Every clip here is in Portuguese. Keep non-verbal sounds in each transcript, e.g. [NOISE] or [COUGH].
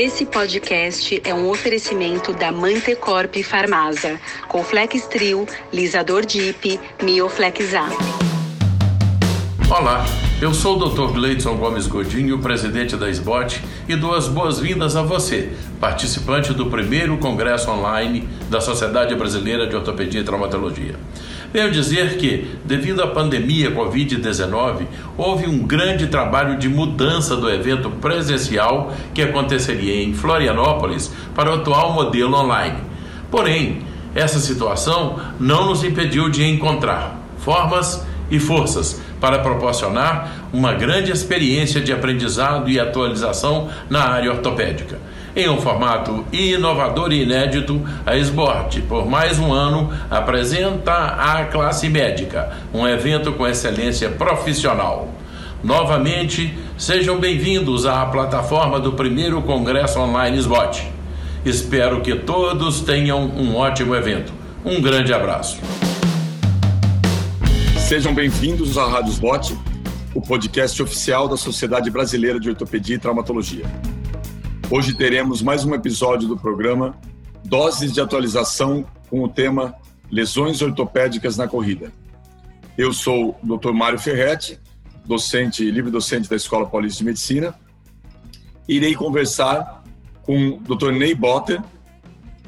Esse podcast é um oferecimento da Mantecorp Farmasa, com Flex Trio, Lisador Dip, Mioflex A. Olá, eu sou o Dr. Gleidson Gomes Godinho, presidente da SBOT, e dou as boas-vindas a você, participante do primeiro congresso online da Sociedade Brasileira de Ortopedia e Traumatologia. Venho dizer que, devido à pandemia Covid-19, houve um grande trabalho de mudança do evento presencial que aconteceria em Florianópolis para o atual modelo online. Porém, essa situação não nos impediu de encontrar formas e forças para proporcionar uma grande experiência de aprendizado e atualização na área ortopédica. Em um formato inovador e inédito, a SBORT, por mais um ano, apresenta a classe médica, um evento com excelência profissional. Novamente, sejam bem-vindos à plataforma do primeiro Congresso Online SBOT. Espero que todos tenham um ótimo evento. Um grande abraço. Sejam bem-vindos à Rádio SBOT, o podcast oficial da Sociedade Brasileira de Ortopedia e Traumatologia. Hoje teremos mais um episódio do programa Doses de Atualização com o tema Lesões Ortopédicas na Corrida. Eu sou o Dr. Mário Ferretti, docente, livre docente da Escola Paulista de Medicina. Irei conversar com o Dr. Ney Botter,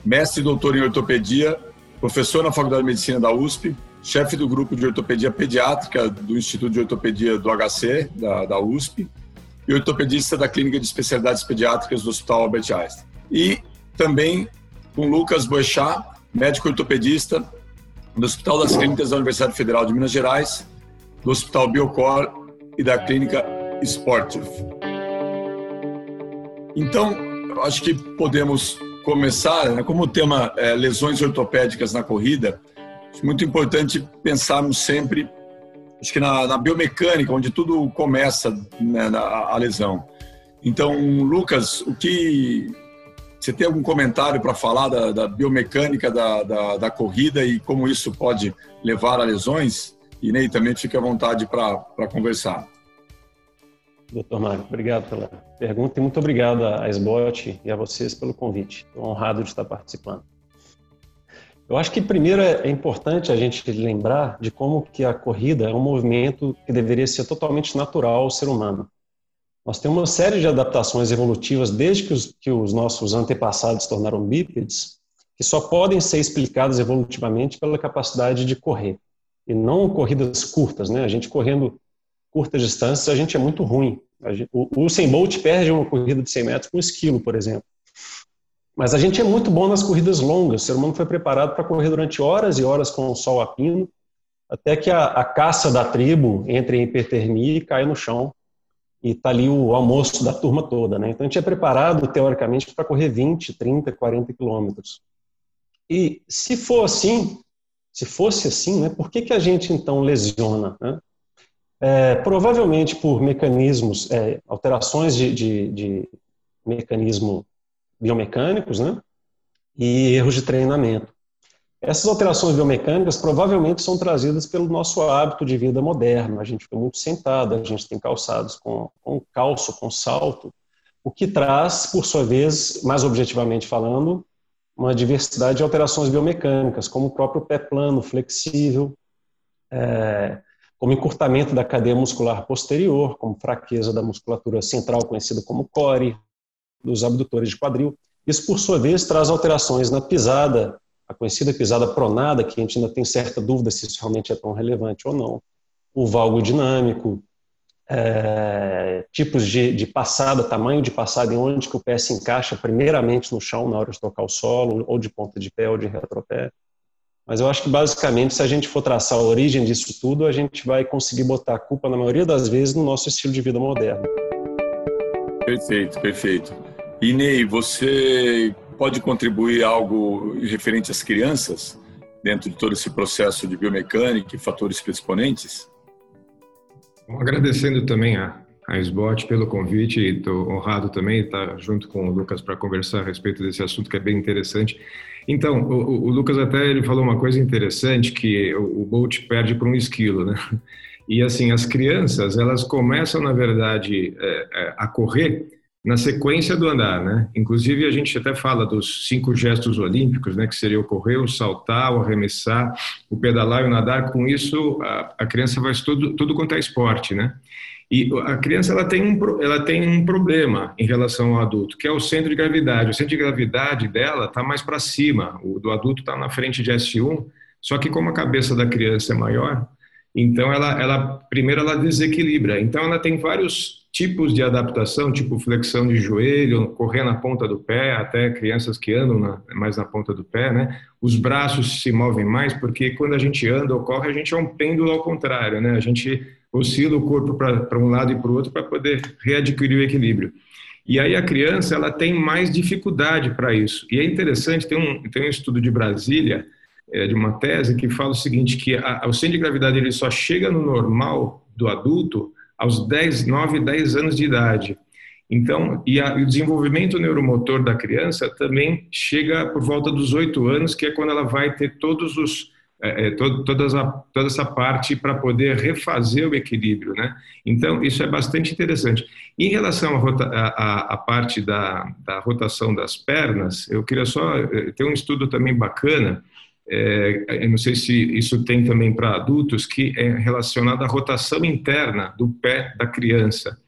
mestre e doutor em ortopedia, professor na Faculdade de Medicina da USP, chefe do grupo de ortopedia pediátrica do Instituto de Ortopedia do HC, da, da USP, e ortopedista da Clínica de Especialidades Pediátricas do Hospital Albert Einstein. E também com Lucas Boechat, médico ortopedista do Hospital das Clínicas da Universidade Federal de Minas Gerais, do Hospital Biocor e da Clínica Sportive. Então, acho que podemos começar, né, como o tema é lesões ortopédicas na corrida, é muito importante pensarmos sempre acho que na, na biomecânica, onde tudo começa né, na, a lesão. Então, Lucas, o que você tem algum comentário para falar da, da biomecânica da, da, da, corrida e como isso pode levar a lesões? E Ney também fique à vontade para conversar. Doutor Mário, obrigado pela pergunta e muito obrigado à SBOT e a vocês pelo convite. Estou honrado de estar participando. Eu acho que primeiro é, é importante a gente lembrar de como que a corrida é um movimento que deveria ser totalmente natural ao ser humano. Nós temos uma série de adaptações evolutivas desde que os, que os nossos antepassados tornaram bípedes, que só podem ser explicadas evolutivamente pela capacidade de correr, e não corridas curtas. Né? A gente correndo curtas distâncias, a gente é muito ruim. Gente, o, o Bolt perde uma corrida de 100 metros com um esquilo, por exemplo. Mas a gente é muito bom nas corridas longas. O ser humano foi preparado para correr durante horas e horas com o sol a pino, até que a, a caça da tribo entre em hipertermia e cai no chão. E está ali o almoço da turma toda. Né? Então a gente é preparado, teoricamente, para correr 20, 30, 40 quilômetros. E se for assim, se fosse assim, né, por que, que a gente então lesiona? Né? É, provavelmente por mecanismos, é, alterações de, de, de mecanismo biomecânicos, né? E erros de treinamento. Essas alterações biomecânicas provavelmente são trazidas pelo nosso hábito de vida moderno. A gente fica muito sentado, a gente tem calçados com, com calço, com salto, o que traz, por sua vez, mais objetivamente falando, uma diversidade de alterações biomecânicas, como o próprio pé plano, flexível, é, como encurtamento da cadeia muscular posterior, como fraqueza da musculatura central, conhecida como core, dos abdutores de quadril. Isso, por sua vez, traz alterações na pisada, a conhecida pisada pronada, que a gente ainda tem certa dúvida se isso realmente é tão relevante ou não. O valgo dinâmico, é, tipos de, de, passada, tamanho de passada, em onde que o pé se encaixa primeiramente no chão na hora de tocar o solo, ou de ponta de pé ou de retropé. Mas eu acho que basicamente, se a gente for traçar a origem disso tudo, a gente vai conseguir botar a culpa, na maioria das vezes, no nosso estilo de vida moderno. Perfeito, perfeito. Ney, você pode contribuir algo referente às crianças dentro de todo esse processo de biomecânica e fatores predisponentes? Agradecendo também a, a SBOT pelo convite estou honrado também estar junto com o Lucas para conversar a respeito desse assunto que é bem interessante. Então, o, o Lucas até ele falou uma coisa interessante que o, o Bolt perde por um esquilo, né? E assim, as crianças, elas começam, na verdade, é, é, a correr na sequência do andar, né? Inclusive a gente até fala dos cinco gestos olímpicos, né? Que seria o correr, o saltar, o arremessar, o pedalar e o nadar. Com isso, a, a criança faz tudo, tudo quanto é esporte, né? E a criança ela tem, um, ela tem um problema em relação ao adulto, que é o centro de gravidade. O centro de gravidade dela está mais para cima, o do adulto está na frente de S1, só que como a cabeça da criança é maior, então ela, ela primeiro ela desequilibra. Então ela tem vários tipos de adaptação, tipo flexão de joelho, correr na ponta do pé, até crianças que andam na, mais na ponta do pé, né? Os braços se movem mais porque quando a gente anda ou corre, a gente é um pêndulo ao contrário, né? A gente oscila o corpo para um lado e para o outro para poder readquirir o equilíbrio. E aí a criança ela tem mais dificuldade para isso. E é interessante, tem um, tem um estudo de Brasília, é, de uma tese, que fala o seguinte, que a, o centro de gravidade ele só chega no normal do adulto aos 10, 9, 10 anos de idade. Então, e, a, e, o desenvolvimento neuromotor da criança também chega por volta dos 8 anos, que é quando ela vai ter todos os é, é todas a, toda essa parte para poder refazer o equilíbrio, né? Então, isso é bastante interessante. Em relação à parte da, da rotação das pernas, eu queria só é, ter um estudo também bacana é, eu não sei se isso tem também para adultos, que é relacionado à rotação interna do pé da criança.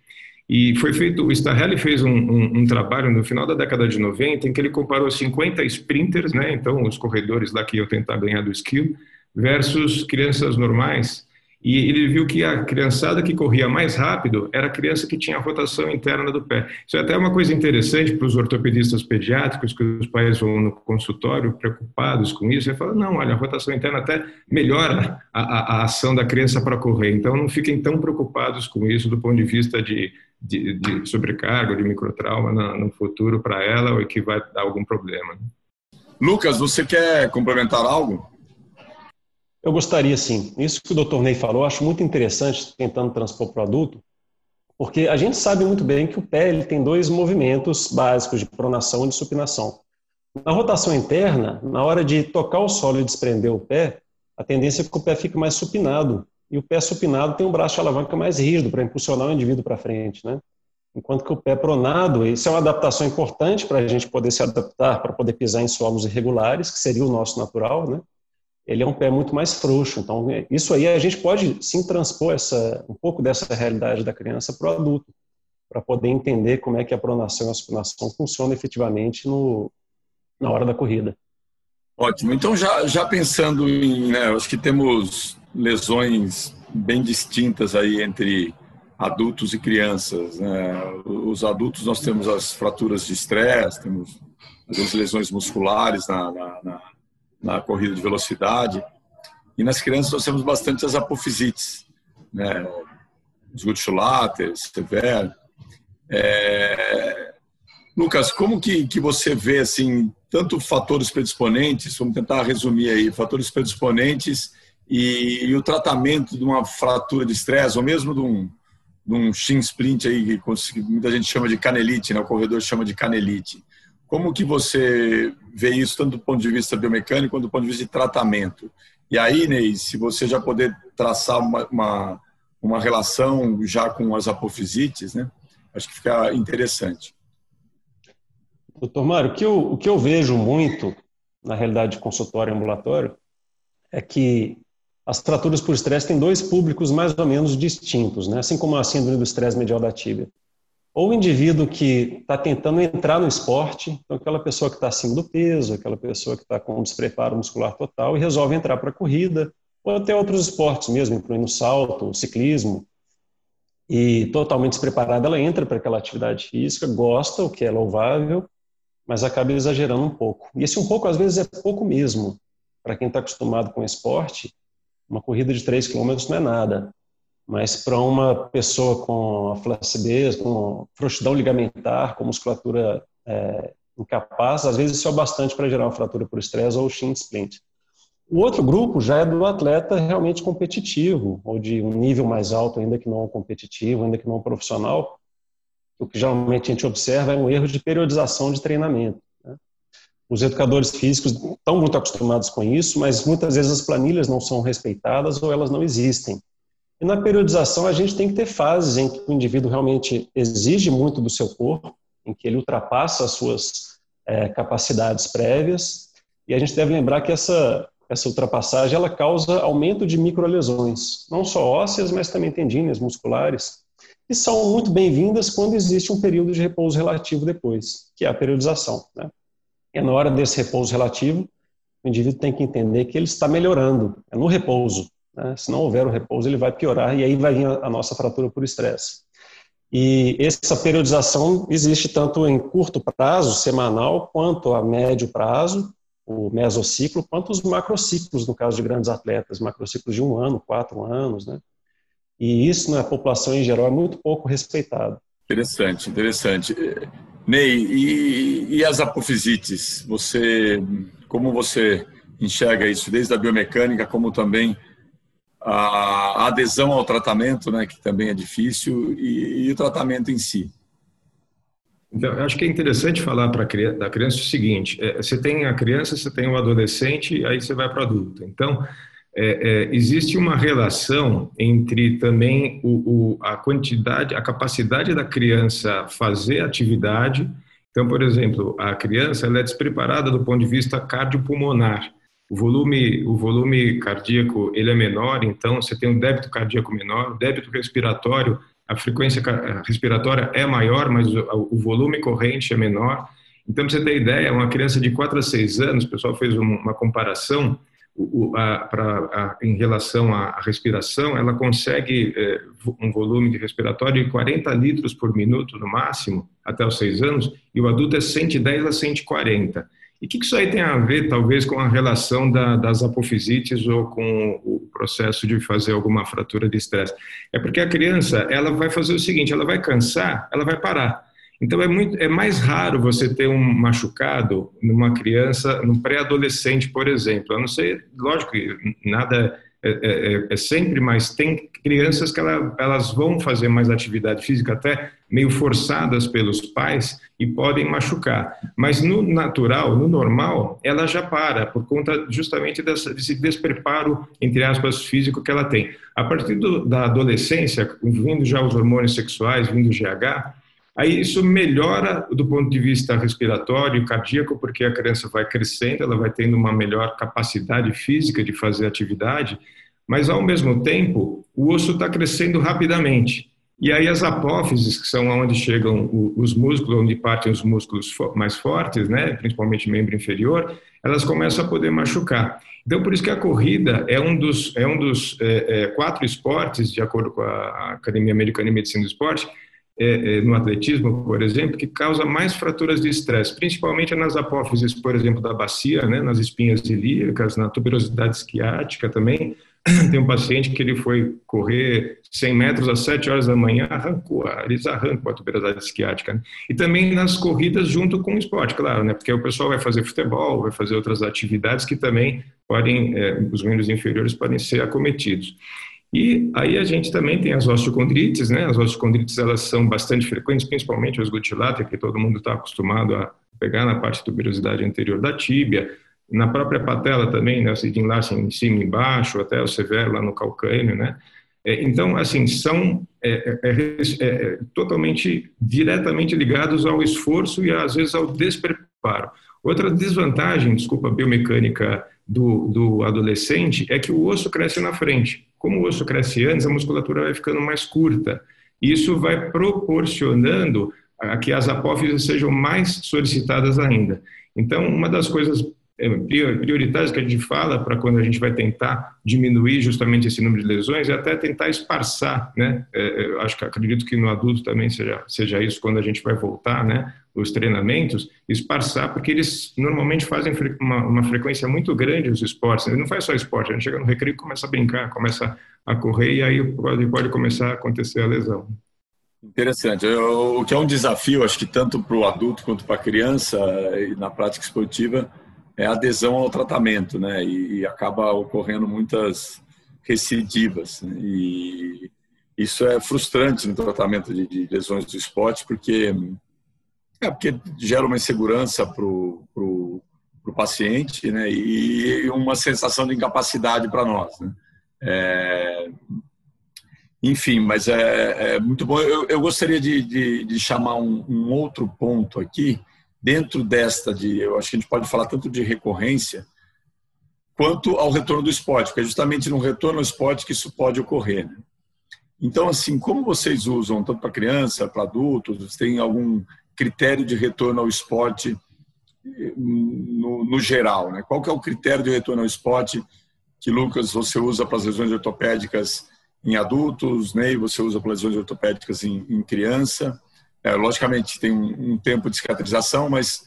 E foi feito, o Starrelli fez um, um, um, trabalho no final da década de 90 em que ele comparou 50 sprinters, né, então os corredores lá que iam tentar ganhar do skill, versus crianças normais e ele viu que a criançada que corria mais rápido era a criança que tinha rotação interna do pé. Isso é até uma coisa interessante para os ortopedistas pediátricos, que os pais vão no consultório preocupados com isso, e falam, não, olha, a rotação interna até melhora a, a, a ação da criança para correr, então não fiquem tão preocupados com isso do ponto de vista de, de, de sobrecarga, de microtrauma no, no futuro para ela, ou que vai dar algum problema. Lucas, você quer complementar algo? Eu gostaria sim. Isso que o Dr. Ney falou, acho muito interessante tentando transpor para o adulto, porque a gente sabe muito bem que o pé ele tem dois movimentos básicos de pronação e de supinação. Na rotação interna, na hora de tocar o solo e desprender o pé, a tendência é que o pé fique mais supinado. E o pé supinado tem um braço de alavanca mais rígido para impulsionar o indivíduo para frente, né? Enquanto que o pé pronado, isso é uma adaptação importante para a gente poder se adaptar, para poder pisar em solos irregulares, que seria o nosso natural, né? Ele é um pé muito mais frouxo. Então, isso aí a gente pode sim transpor essa, um pouco dessa realidade da criança para o adulto, para poder entender como é que a pronação e a supinação funcionam efetivamente no, na hora da corrida. Ótimo. Então, já, já pensando em, né, acho que temos lesões bem distintas aí entre adultos e crianças. Né? Os adultos, nós temos as fraturas de estresse, temos as lesões musculares na, na, na na corrida de velocidade. E nas crianças nós temos bastante as apofisites, né? os Gutschulater, Sever. É... Lucas, como que, que você vê assim tanto fatores predisponentes, vamos tentar resumir aí, fatores predisponentes e, e o tratamento de uma fratura de estresse ou mesmo de um, de um shin splint aí que muita gente chama de canelite, né? O corredor chama de canelite. Como que você vê isso tanto do ponto de vista biomecânico quanto do ponto de vista de tratamento? E aí, Ney, se você já poder traçar uma, uma, uma relação já com as apofisites, né? Acho que fica interessante. Doutor Mário, o que eu, o que eu vejo muito na realidade de consultório ambulatório é que as fraturas por estresse têm dois públicos mais ou menos distintos, né? assim como a síndrome do estresse medial da tíbia. Ou o indivíduo que está tentando entrar no esporte, então aquela pessoa que está acima do peso, aquela pessoa que está com um despreparo muscular total e resolve entrar para a corrida, ou até outros esportes mesmo, incluindo salto, ciclismo, e totalmente despreparada, ela entra para aquela atividade física, gosta, o que é louvável, mas acaba exagerando um pouco. E esse um pouco, às vezes, é pouco mesmo. Para quem está acostumado com esporte, uma corrida de 3 km não é nada. Mas para uma pessoa com flacidez, com frouxidão ligamentar, com musculatura é, incapaz, às vezes isso é bastante para gerar uma fratura por estresse ou shin splint. O outro grupo já é do atleta realmente competitivo, ou de um nível mais alto, ainda que não competitivo, ainda que não profissional. O que geralmente a gente observa é um erro de periodização de treinamento. Né? Os educadores físicos estão muito acostumados com isso, mas muitas vezes as planilhas não são respeitadas ou elas não existem. E na periodização a gente tem que ter fases em que o indivíduo realmente exige muito do seu corpo em que ele ultrapassa as suas é, capacidades prévias. E a gente deve lembrar que essa, essa ultrapassagem ela causa aumento de microlesões, não só ósseas, mas também tendíneas musculares, que são muito bem-vindas quando existe um período de repouso relativo depois, que é a periodização. Né? E na hora desse repouso relativo, o indivíduo tem que entender que ele está melhorando, é no repouso. Né? Se não houver o repouso, ele vai piorar e aí vai vir a nossa fratura por estresse. E essa periodização existe tanto em curto prazo, semanal, quanto a médio prazo, o mesociclo, quanto os macrociclos, no caso de grandes atletas, macrociclos de um ano, quatro anos, né? E isso na população em geral é muito pouco respeitado. Interessante, interessante. Ney, e, e as apofisites? Você, como você enxerga isso, desde a biomecânica, como também a adesão ao tratamento, né, que também é difícil, e, e o tratamento em si? Então, acho que é interessante falar para da criança o seguinte: é, você tem a criança, você tem o adolescente, aí você vai para o adulto. Então, é, é, existe uma relação entre também o, o, a quantidade, a capacidade da criança fazer atividade. Então, por exemplo, a criança ela é despreparada do ponto de vista cardiopulmonar. O volume, o volume cardíaco ele é menor, então você tem um débito cardíaco menor, débito respiratório, a frequência respiratória é maior, mas o, o volume corrente é menor. Então, para você ter ideia, uma criança de 4 a 6 anos, o pessoal fez uma comparação, o, a, pra, a, em relação à respiração, ela consegue é, um volume de respiratório de 40 litros por minuto no máximo, até os 6 anos, e o adulto é 110 a 140. E o que, isso aí tem a ver, talvez, com a relação da, das apofisites ou com o processo de fazer alguma fratura de estresse? É porque a criança, ela vai fazer o seguinte, ela vai cansar, ela vai parar. Então é, muito, é mais raro você ter um machucado numa criança, num pré-adolescente, por exemplo. A não ser, lógico que nada é, é, é, é sempre, mas tem crianças que ela, elas vão fazer mais atividade física, até meio forçadas pelos pais, e podem machucar. Mas no natural, no normal, ela já para, por conta justamente dessa, desse despreparo, entre aspas, físico que ela tem. A partir do, da adolescência, vindo já os hormônios sexuais, vindo o GH, Aí isso melhora do ponto de vista respiratório e cardíaco, porque a criança vai crescendo, ela vai tendo uma melhor capacidade física de fazer atividade, mas ao mesmo tempo o osso está crescendo rapidamente. E aí as apófises, que são onde chegam os músculos, onde partem os músculos mais fortes, né, principalmente membro inferior, elas começam a poder machucar. Então, por isso que a corrida é um dos, é um dos é, é, quatro esportes, de acordo com a Academia Americana de Medicina do Esporte, é, é, no atletismo, por exemplo, que causa mais fraturas de estresse, principalmente nas apófises, por exemplo, da bacia, né, nas espinhas ilíacas, na tuberosidade esquiática também. Tem um paciente que ele foi correr 100 metros às 7 horas da manhã, arrancou, eles arrancam a tuberosidade esquiática. Né? E também nas corridas junto com o esporte, claro, né, porque o pessoal vai fazer futebol, vai fazer outras atividades que também podem, é, os membros inferiores podem ser acometidos. E aí a gente também tem as osteocondrites, né? As osteocondrites elas são bastante frequentes, principalmente os gutilatas, que todo mundo está acostumado a pegar na parte de tuberosidade anterior da tíbia, na própria patela também, né? O enlace em cima e embaixo, até o severo lá no calcâneo, né? É, então, assim, são é, é, é, é, totalmente, diretamente ligados ao esforço e às vezes ao despreparo. Outra desvantagem, desculpa, biomecânica do, do adolescente é que o osso cresce na frente. Como o osso cresce antes, a musculatura vai ficando mais curta. Isso vai proporcionando a que as apófises sejam mais solicitadas ainda. Então, uma das coisas é, prioritárias que a gente fala para quando a gente vai tentar diminuir justamente esse número de lesões é até tentar esparçar, né? É, eu acho que acredito que no adulto também seja, seja isso quando a gente vai voltar, né? Os treinamentos, esparçar, porque eles normalmente fazem uma, uma frequência muito grande os esportes. Ele não faz só esporte, a gente chega no recreio e começa a brincar, começa a correr e aí pode, pode começar a acontecer a lesão. Interessante. O que é um desafio, acho que tanto para o adulto quanto para a criança e na prática esportiva, é adesão ao tratamento, né? E, e acaba ocorrendo muitas recidivas. Né? E isso é frustrante no tratamento de, de, lesões do esporte, porque é porque gera uma insegurança para o paciente, né? E uma sensação de incapacidade para nós, né? É, Enfim, mas é, é muito bom. Eu, eu gostaria de, de, de chamar um, um, outro ponto aqui, dentro desta, de, eu acho que a gente pode falar tanto de recorrência, quanto ao retorno do esporte, porque é justamente no retorno ao esporte que isso pode ocorrer. Né? Então, assim, como vocês usam, tanto para criança, para adultos, tem algum critério de retorno ao esporte no, no, geral? Né? Qual que é o critério de retorno ao esporte que, Lucas, você usa para as lesões ortopédicas em adultos, né? E você usa para lesões ortopédicas em, em criança? É, logicamente, tem um, um, tempo de cicatrização, mas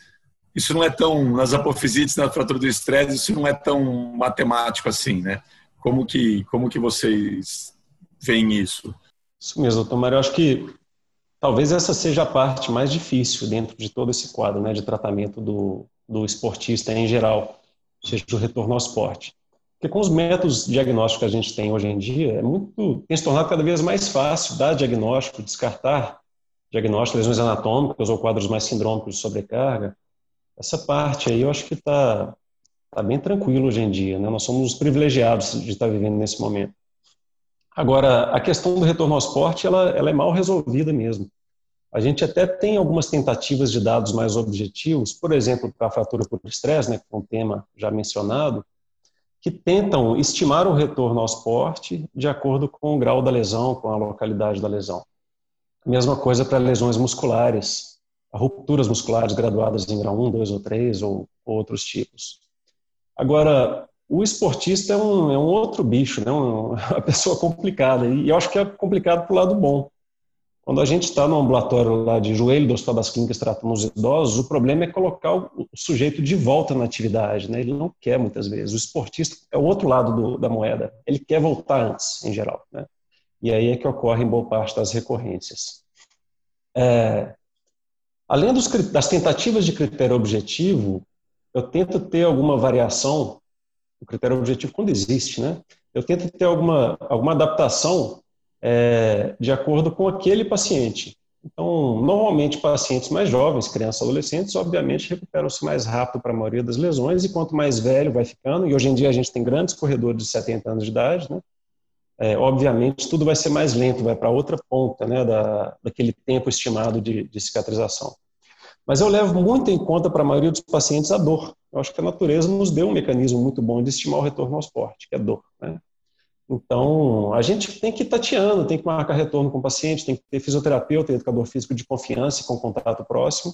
isso não é tão, nas apofisites, na fratura do estresse, isso não é tão matemático assim, né? Como que, como que vocês veem isso? Isso mesmo, doutor Mário. Eu acho que talvez essa seja a parte mais difícil dentro de todo esse quadro né, de tratamento do, do esportista em geral, seja o retorno ao esporte. Porque com os métodos diagnósticos que a gente tem hoje em dia, é muito, tem se tornado cada vez mais fácil dar diagnóstico, descartar diagnóstico, lesões anatômicas ou quadros mais sindrômicos de sobrecarga. Essa parte aí eu acho que está tá bem tranquilo hoje em dia. Né? Nós somos os privilegiados de estar vivendo nesse momento. Agora, a questão do retorno ao esporte, ela, ela é mal resolvida mesmo. A gente até tem algumas tentativas de dados mais objetivos, por exemplo, para a fratura por estresse, né, que é um tema já mencionado, que tentam estimar o retorno ao esporte de acordo com o grau da lesão, com a localidade da lesão. Mesma coisa para lesões musculares, rupturas musculares graduadas em grau 1, 2 ou 3 ou, ou outros tipos. Agora, o esportista é um, é um outro bicho, né? [LAUGHS] uma pessoa complicada. E eu acho que é complicado para o lado bom. Quando a gente está no ambulatório lá de joelho do Hospital das Clínicas tratando os idosos, o problema é colocar o sujeito de volta na atividade. Né? Ele não quer muitas vezes. O esportista é o outro lado do, da moeda. Ele quer voltar antes, em geral. Né? E aí é que ocorre boa parte das recorrências. É, além dos, das tentativas de critério objetivo, eu tento ter alguma variação, o critério objetivo quando existe, né? Eu tento ter alguma, alguma adaptação é, de acordo com aquele paciente. Então, normalmente, pacientes mais jovens, crianças adolescentes, obviamente recuperam-se mais rápido para a maioria das lesões, e quanto mais velho vai ficando, e hoje em dia a gente tem grandes corredores de 70 anos de idade, né? É, obviamente tudo vai ser mais lento, vai para outra ponta né, da, daquele tempo estimado de, de cicatrização. Mas eu levo muito em conta para a maioria dos pacientes a dor. Eu acho que a natureza nos deu um mecanismo muito bom de estimar o retorno ao esporte, que é dor. Né? Então, a gente tem que ir tateando, tem que marcar retorno com o paciente, tem que ter fisioterapeuta e educador físico de confiança e com contato próximo,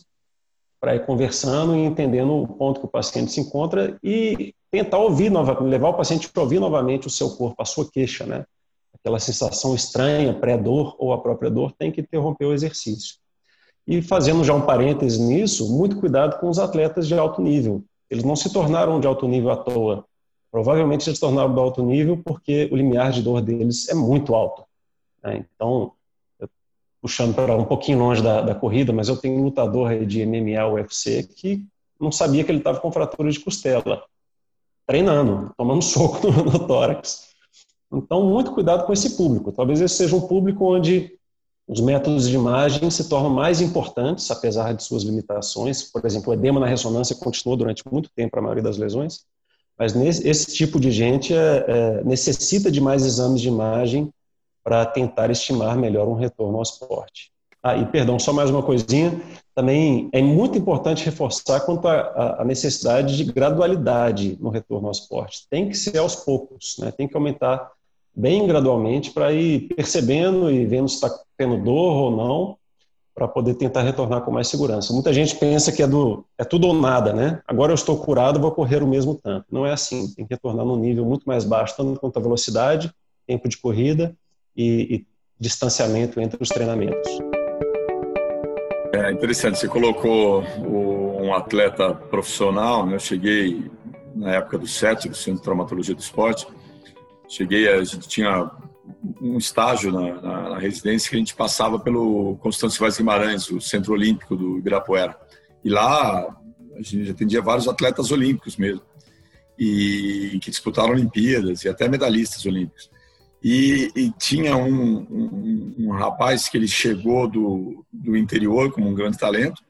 para ir conversando e entendendo o ponto que o paciente se encontra e tentar ouvir novamente, levar o paciente a ouvir novamente o seu corpo, a sua queixa, né? Aquela sensação estranha, pré-dor ou a própria dor, tem que interromper o exercício. E fazendo já um parêntese nisso, muito cuidado com os atletas de alto nível. Eles não se tornaram de alto nível à toa provavelmente se tornaram de alto nível porque o limiar de dor deles é muito alto. Né? Então, puxando para um pouquinho longe da, da, corrida, mas eu tenho um lutador de MMA, UFC, que não sabia que ele estava com fratura de costela, treinando, tomando [LAUGHS] soco no, no tórax. Então, muito cuidado com esse público. Talvez esse seja um público onde os métodos de imagem se tornam mais importantes, apesar de suas limitações. Por exemplo, o edema na ressonância continuou durante muito tempo a maioria das lesões. Mas nesse, esse tipo de gente é, é, necessita de mais exames de imagem para tentar estimar melhor um retorno ao esporte. Ah, e perdão, só mais uma coisinha. Também é muito importante reforçar quanto à necessidade de gradualidade no retorno ao esporte. Tem que ser aos poucos, né? tem que aumentar bem gradualmente para ir percebendo e vendo se está tendo dor ou não, para poder tentar retornar com mais segurança. Muita gente pensa que é, do, é tudo ou nada, né? Agora eu estou curado, vou correr o mesmo tanto. Não é assim, tem que retornar num nível muito mais baixo, tanto quanto a velocidade, tempo de corrida e, e distanciamento entre os treinamentos. É interessante, você colocou o, um atleta profissional, né? eu cheguei na época do CET, do Centro de Traumatologia do Esporte, cheguei, a gente tinha um estágio na, na, na, residência que a gente passava pelo Constâncio Vaz Guimarães, o Centro Olímpico do Ibirapuera. E lá a gente atendia vários atletas olímpicos mesmo, e que disputaram Olimpíadas e até medalhistas olímpicos. E, e tinha um, um, um, rapaz que ele chegou do, do interior como um grande talento,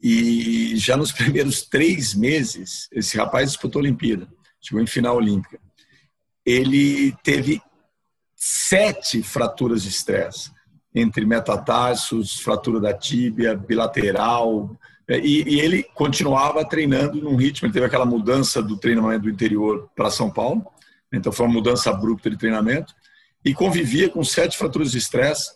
e já nos [LAUGHS] primeiros três meses, esse rapaz disputou a Olimpíada, chegou em final olímpica. Ele teve sete fraturas de estresse, entre metatarsos, fratura da tíbia, bilateral, é, e, e, ele continuava treinando num ritmo. Ele teve aquela mudança do treinamento do interior para São Paulo, então foi uma mudança abrupta de treinamento, e convivia com sete fraturas de estresse,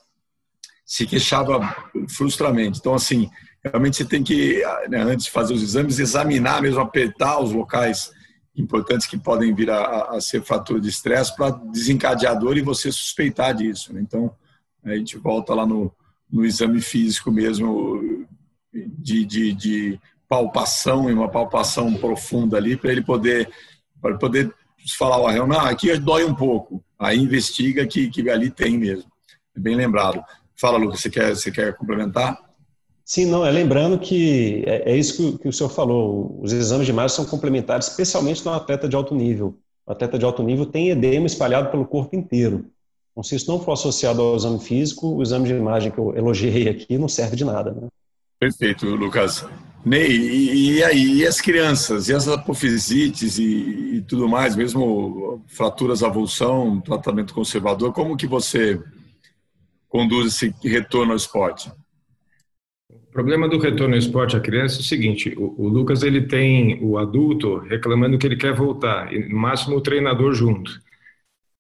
se queixava frustramente. Então, assim, realmente você tem que, né, antes de fazer os exames, examinar mesmo, apertar os locais importantes que podem vir a, a ser fratura de estresse para desencadear dor e você suspeitar disso. Né? Então, a gente volta lá no, no exame físico mesmo, de, de, de palpação e uma palpação profunda ali para ele poder para poder falar o real, não, aqui dói um pouco. Aí investiga que, que ali tem mesmo. É bem lembrado. Fala, Lucas, você quer, você quer complementar? Sim, não, é lembrando que é, é isso que, que, o senhor falou, os exames de imagem são complementares, especialmente no atleta de alto nível. O atleta de alto nível tem edema espalhado pelo corpo inteiro. Então, se isso não for associado ao exame físico, o exame de imagem que eu elogiei aqui não serve de nada. Né? Perfeito, Lucas. Ney, e, e, aí, e as crianças, e as apofisites e, e, tudo mais, mesmo fraturas avulsão, tratamento conservador, como que você conduz esse retorno ao esporte? O problema do retorno ao esporte à criança é o seguinte: o, o, Lucas ele tem o adulto reclamando que ele quer voltar, e no máximo o treinador junto.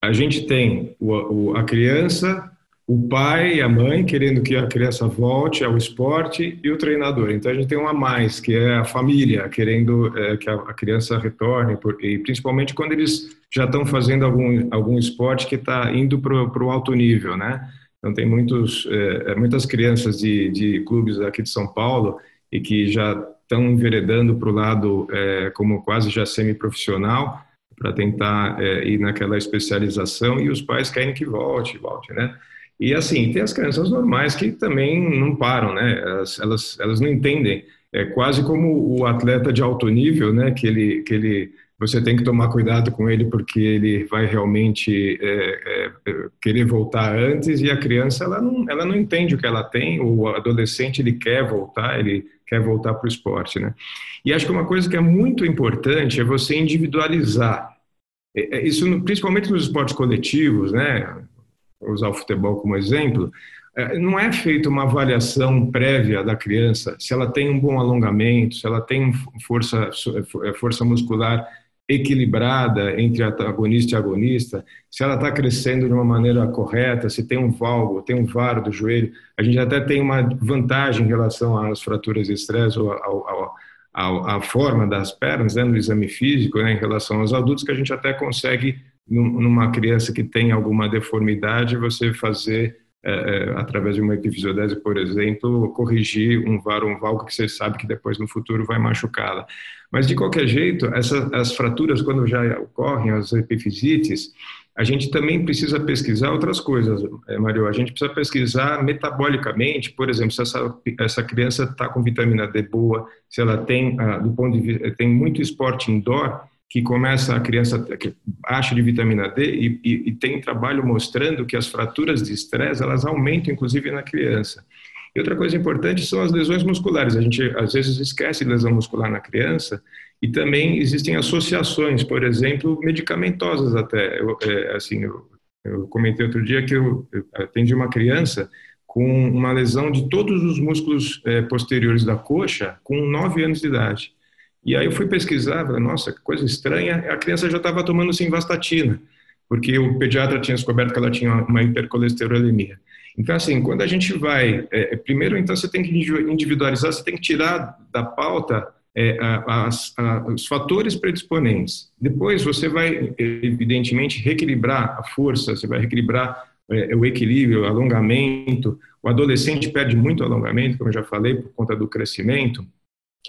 A gente tem o, o, a criança, o pai e a mãe querendo que a criança volte ao esporte e o treinador. Então a gente tem um a mais, que é a família querendo é, que a, a, criança retorne, por, e principalmente quando eles já estão fazendo algum, algum esporte que está indo para o alto nível, né? Então, tem muitos, é, muitas crianças de, de clubes aqui de São Paulo e que já estão enveredando para o lado é, como quase já semi-profissional para tentar é, ir naquela especialização e os pais querem que volte, volte, né? E assim, tem as crianças normais que também não param, né? Elas, elas, elas não entendem. É quase como o atleta de alto nível, né? Que ele, que ele você tem que tomar cuidado com ele porque ele vai realmente é, é, querer voltar antes e a criança ela não, ela não entende o que ela tem, o adolescente ele quer voltar, ele quer voltar para o esporte, né? E acho que uma coisa que é muito importante é você individualizar. É, é, isso principalmente nos esportes coletivos, né? Usar o futebol como exemplo. É, não é feita uma avaliação prévia da criança se ela tem um bom alongamento, se ela tem força, força muscular equilibrada entre antagonista e agonista, se ela está crescendo de uma maneira correta, se tem um valgo, tem um VAR do joelho, a gente até tem uma vantagem em relação às fraturas de estresse ou ao, ao, forma das pernas, né, no exame físico, né, em relação aos adultos, que a gente até consegue, numa criança que tem alguma deformidade, você fazer é, é, através de uma epifisiodese, por exemplo, corrigir um VAR um valgo que você sabe que depois no futuro vai machucá-la. Mas, de qualquer jeito, essa, as fraturas, quando já ocorrem, as epifisites, a gente também precisa pesquisar outras coisas, é, Mario. A gente precisa pesquisar metabolicamente, por exemplo, se essa, essa criança está com vitamina D boa, se ela tem, ah, do ponto de vista, tem muito esporte indoor, que começa a criança que acha de vitamina D e, e, e tem trabalho mostrando que as fraturas de estresse elas aumentam inclusive na criança. E outra coisa importante são as lesões musculares. A gente às vezes esquece lesão muscular na criança e também existem associações, por exemplo, medicamentosas até. Eu, é, assim, eu, eu, comentei outro dia que eu, eu, atendi uma criança com uma lesão de todos os músculos é, posteriores da coxa com 9 anos de idade. E aí eu fui pesquisar, falei, nossa, que coisa estranha, a criança já estava tomando simvastatina, porque o pediatra tinha descoberto que ela tinha uma hipercolesterolemia. Então, assim, quando a gente vai, é, é primeiro, então, você tem que individualizar, você tem que tirar da pauta é, as, os fatores predisponentes. Depois, você vai, evidentemente, reequilibrar a força, você vai reequilibrar é, o equilíbrio, o alongamento. O adolescente perde muito alongamento, como eu já falei, por conta do crescimento.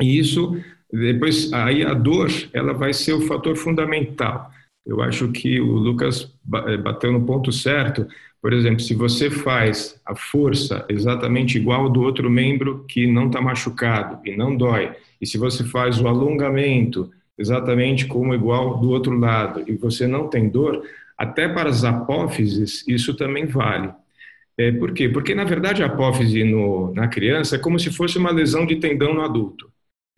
E isso depois, aí a dor, ela vai ser o fator fundamental. Eu acho que o Lucas eh, bateu no ponto certo. Por exemplo, se você faz a força exatamente igual do outro membro que não está machucado e não dói, e se você faz o alongamento exatamente como igual do outro lado e você não tem dor, até para as apófises isso também vale. É, por quê? Porque, na verdade, a apófise no, na criança é como se fosse uma lesão de tendão no adulto.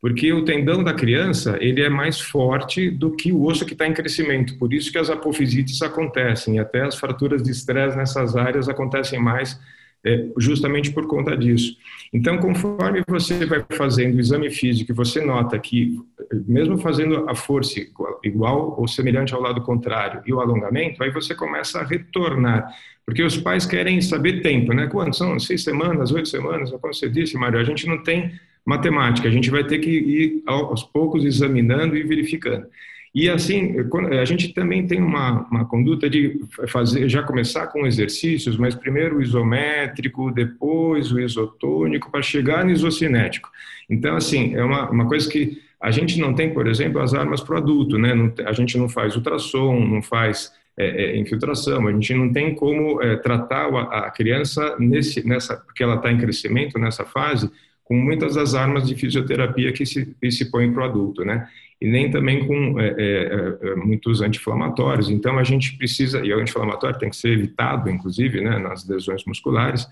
Porque o tendão da criança ele é mais forte do que o osso que está em crescimento. Por isso que as apofisites acontecem, até as fraturas de estresse nessas áreas acontecem mais é, justamente por conta disso. Então, conforme você vai fazendo o exame físico e você nota que, mesmo fazendo a força igual, ou semelhante ao lado contrário e o alongamento, aí você começa a retornar. Porque os pais querem saber tempo, né? Quanto são? Seis semanas, oito semanas? Como você disse, Mário, a gente não tem matemática. A gente vai ter que ir aos poucos examinando e verificando. E assim, a gente também tem uma, uma conduta de fazer, já começar com exercícios, mas primeiro o isométrico, depois o isotônico, para chegar no isocinético. Então, assim, é uma, uma coisa que a gente não tem, por exemplo, as armas para o adulto, né? A gente não faz ultrassom, não faz é, é, infiltração, a gente não tem como é, tratar a, a criança nesse, nessa, porque ela está em crescimento nessa fase, com muitas das armas de fisioterapia que se, que se põem para o adulto, né? E nem também com é, é, é, muitos anti-inflamatórios. Então, a gente precisa, e o anti-inflamatório tem que ser evitado, inclusive, né, nas lesões musculares,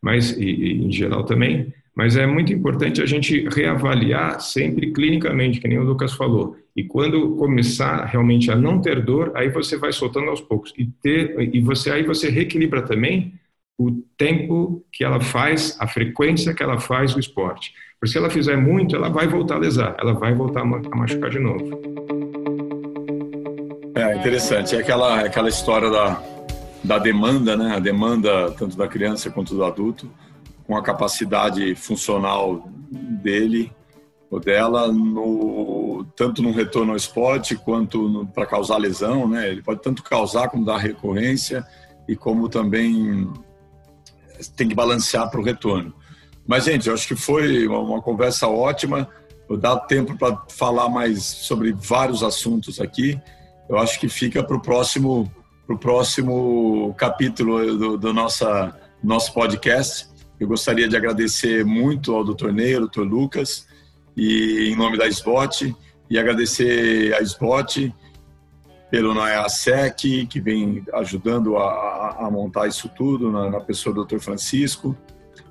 mas, e, e, em geral também, mas é muito importante a gente reavaliar sempre clinicamente, que nem o Lucas falou. E quando começar realmente a não ter dor, aí você vai soltando aos poucos. E, ter, e você aí você reequilibra também o tempo que ela faz, a frequência que ela faz o esporte. Porque se ela fizer muito, ela vai voltar a lesar, ela vai voltar a machucar de novo. É interessante, é aquela, aquela história da, da demanda, né? A demanda tanto da criança quanto do adulto, com a capacidade funcional dele ou dela, no, tanto no retorno ao esporte quanto para causar lesão, né? Ele pode tanto causar como dar recorrência e como também tem que balancear para o retorno. Mas, gente, eu acho que foi uma, conversa ótima. Vou dar tempo para falar mais sobre vários assuntos aqui. Eu acho que fica para o próximo, pro próximo capítulo do, do nossa, nosso podcast. Eu gostaria de agradecer muito ao Dr. Ney, ao Dr. Lucas, e em nome da SBOT, e agradecer a SBOT pelo NAEASEC, que vem ajudando a, a, montar isso tudo, na, na, pessoa do Dr. Francisco,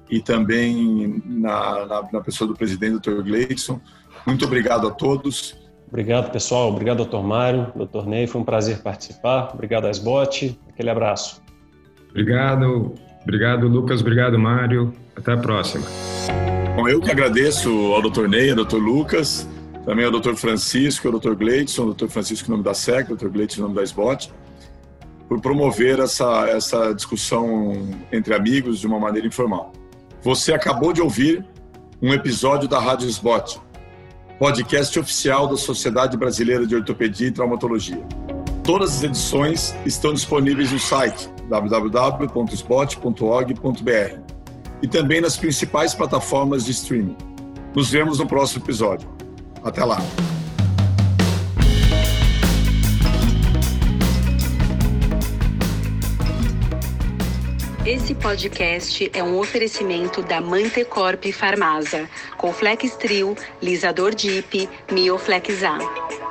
e também na, na, na pessoa do presidente, Dr. Gleidson. Muito obrigado a todos. Obrigado, pessoal. Obrigado, doutor Mário, doutor Ney. Foi um prazer participar. Obrigado, Asbote. Aquele abraço. Obrigado. Obrigado, Lucas. Obrigado, Mário. Até a próxima. Bom, eu que agradeço ao doutor Ney, ao doutor Lucas, também ao Dr. Francisco, ao Dr. Gleidson, Dr. Francisco nome da SEC, Dr. Gleidson nome da SBOT, por promover essa, essa discussão entre amigos de uma maneira informal. Você acabou de ouvir um episódio da Rádio SBOT, podcast oficial da Sociedade Brasileira de Ortopedia e Traumatologia. Todas as edições estão disponíveis no site www.spot.org.br e também nas principais plataformas de streaming. Nos vemos no próximo episódio. Até lá. Esse podcast é um oferecimento da Mantecorp Farmasa, com Flextril, Lisador Dip, Mioflex A.